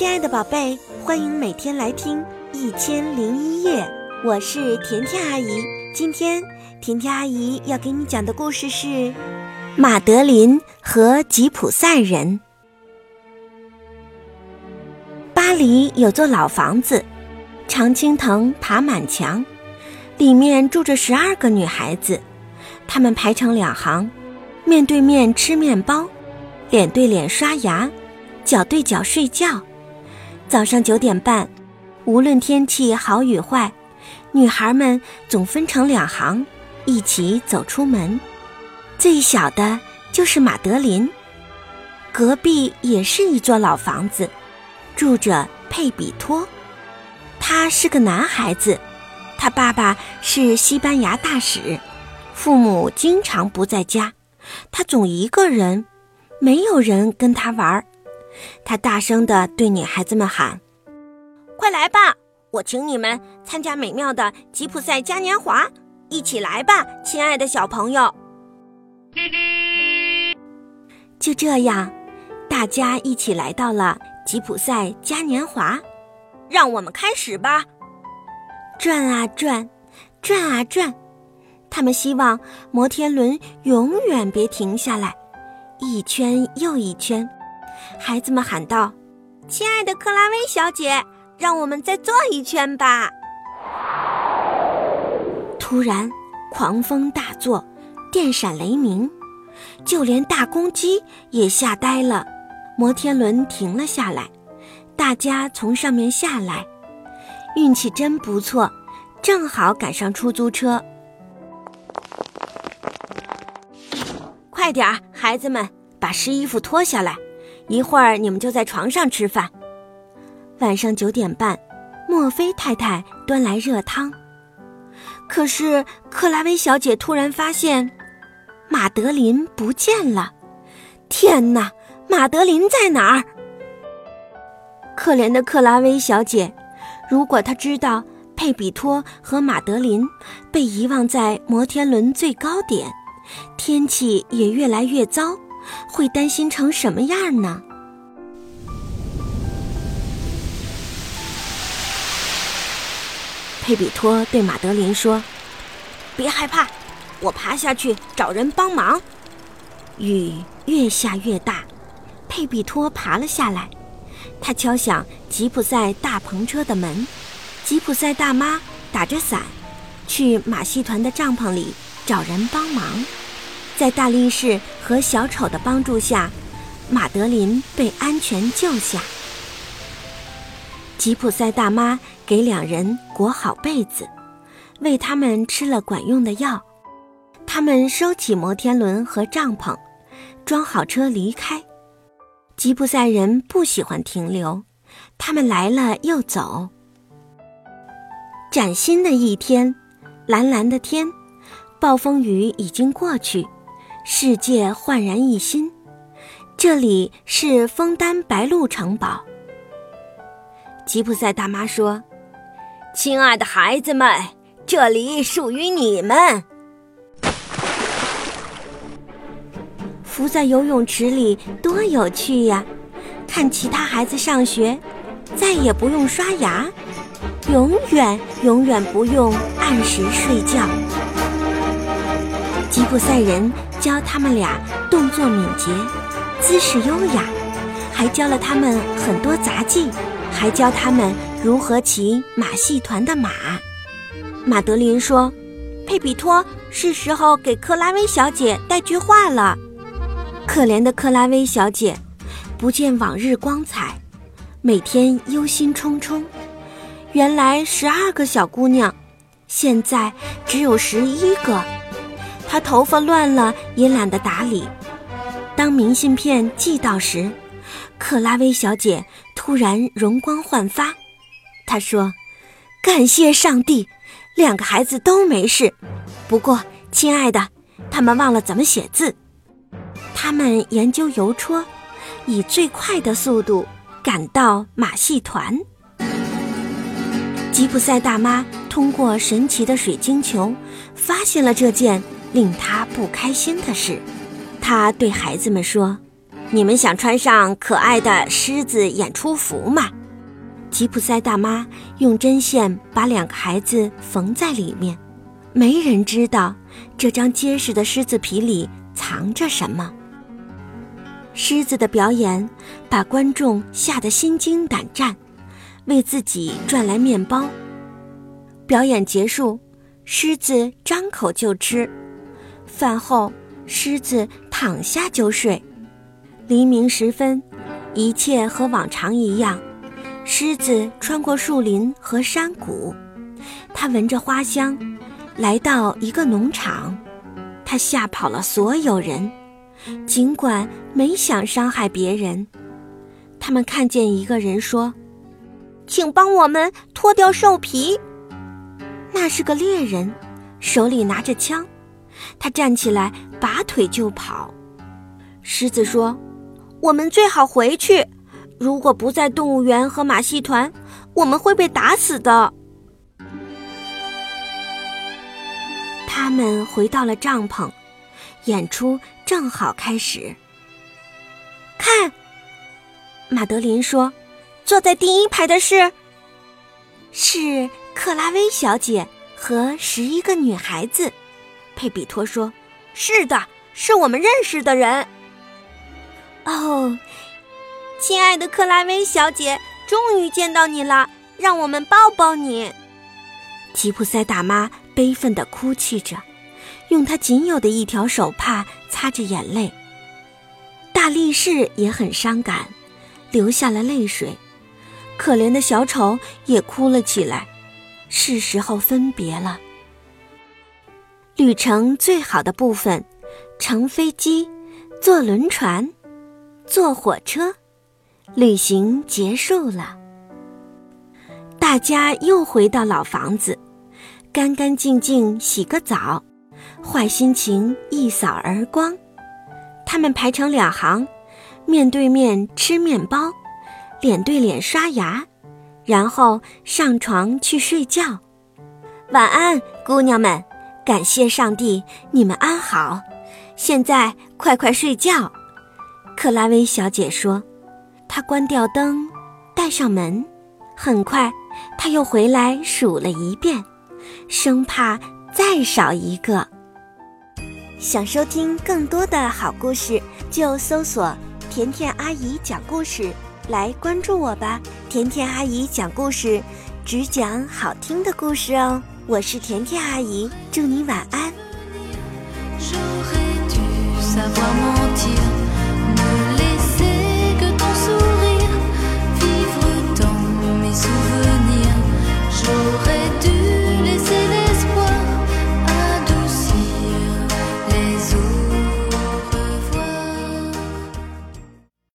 亲爱的宝贝，欢迎每天来听《一千零一夜》，我是甜甜阿姨。今天甜甜阿姨要给你讲的故事是《马德琳和吉普赛人》。巴黎有座老房子，常青藤爬满墙，里面住着十二个女孩子，她们排成两行，面对面吃面包，脸对脸刷牙，脚对脚睡觉。早上九点半，无论天气好与坏，女孩们总分成两行，一起走出门。最小的就是马德琳。隔壁也是一座老房子，住着佩比托。他是个男孩子，他爸爸是西班牙大使，父母经常不在家，他总一个人，没有人跟他玩儿。他大声地对女孩子们喊：“快来吧，我请你们参加美妙的吉普赛嘉年华！一起来吧，亲爱的小朋友！”就这样，大家一起来到了吉普赛嘉年华。让我们开始吧！转啊转，转啊转，他们希望摩天轮永远别停下来，一圈又一圈。孩子们喊道：“亲爱的克拉薇小姐，让我们再坐一圈吧！”突然，狂风大作，电闪雷鸣，就连大公鸡也吓呆了。摩天轮停了下来，大家从上面下来，运气真不错，正好赶上出租车。快点儿，孩子们，把湿衣服脱下来。一会儿你们就在床上吃饭。晚上九点半，墨菲太太端来热汤。可是克拉薇小姐突然发现，马德琳不见了。天哪，马德琳在哪儿？可怜的克拉薇小姐，如果她知道佩比托和马德琳被遗忘在摩天轮最高点，天气也越来越糟。会担心成什么样呢？佩比托对马德琳说：“别害怕，我爬下去找人帮忙。”雨越下越大，佩比托爬了下来。他敲响吉普赛大篷车的门。吉普赛大妈打着伞，去马戏团的帐篷里找人帮忙。在大力士和小丑的帮助下，马德琳被安全救下。吉普赛大妈给两人裹好被子，为他们吃了管用的药。他们收起摩天轮和帐篷，装好车离开。吉普赛人不喜欢停留，他们来了又走。崭新的一天，蓝蓝的天，暴风雨已经过去。世界焕然一新，这里是枫丹白露城堡。吉普赛大妈说：“亲爱的孩子们，这里属于你们。浮在游泳池里多有趣呀！看其他孩子上学，再也不用刷牙，永远永远不用按时睡觉。”吉普赛人教他们俩动作敏捷，姿势优雅，还教了他们很多杂技，还教他们如何骑马戏团的马。马德琳说：“佩比托，是时候给克拉薇小姐带句话了。”可怜的克拉薇小姐，不见往日光彩，每天忧心忡忡。原来十二个小姑娘，现在只有十一个。他头发乱了也懒得打理。当明信片寄到时，克拉薇小姐突然容光焕发。她说：“感谢上帝，两个孩子都没事。不过，亲爱的，他们忘了怎么写字。他们研究邮戳，以最快的速度赶到马戏团。”吉普赛大妈通过神奇的水晶球发现了这件。令他不开心的是，他对孩子们说：“你们想穿上可爱的狮子演出服吗？吉普赛大妈用针线把两个孩子缝在里面，没人知道这张结实的狮子皮里藏着什么。狮子的表演把观众吓得心惊胆战，为自己赚来面包。表演结束，狮子张口就吃，饭后狮子躺下就睡。黎明时分，一切和往常一样。狮子穿过树林和山谷，它闻着花香，来到一个农场。它吓跑了所有人，尽管没想伤害别人。他们看见一个人说：“请帮我们脱掉兽皮。”那是个猎人，手里拿着枪。他站起来，拔腿就跑。狮子说：“我们最好回去。”如果不在动物园和马戏团，我们会被打死的。他们回到了帐篷，演出正好开始。看，马德琳说：“坐在第一排的是，是克拉薇小姐和十一个女孩子。”佩比托说：“是的，是我们认识的人。”哦。亲爱的克拉薇小姐，终于见到你了，让我们抱抱你。吉普赛大妈悲愤地哭泣着，用她仅有的一条手帕擦着眼泪。大力士也很伤感，流下了泪水。可怜的小丑也哭了起来。是时候分别了。旅程最好的部分：乘飞机，坐轮船，坐火车。旅行结束了，大家又回到老房子，干干净净洗个澡，坏心情一扫而光。他们排成两行，面对面吃面包，脸对脸刷牙，然后上床去睡觉。晚安，姑娘们！感谢上帝，你们安好。现在快快睡觉。克拉薇小姐说。她关掉灯，带上门，很快她又回来数了一遍，生怕再少一个。想收听更多的好故事，就搜索“甜甜阿姨讲故事”来关注我吧。甜甜阿姨讲故事，只讲好听的故事哦。我是甜甜阿姨，祝你晚安。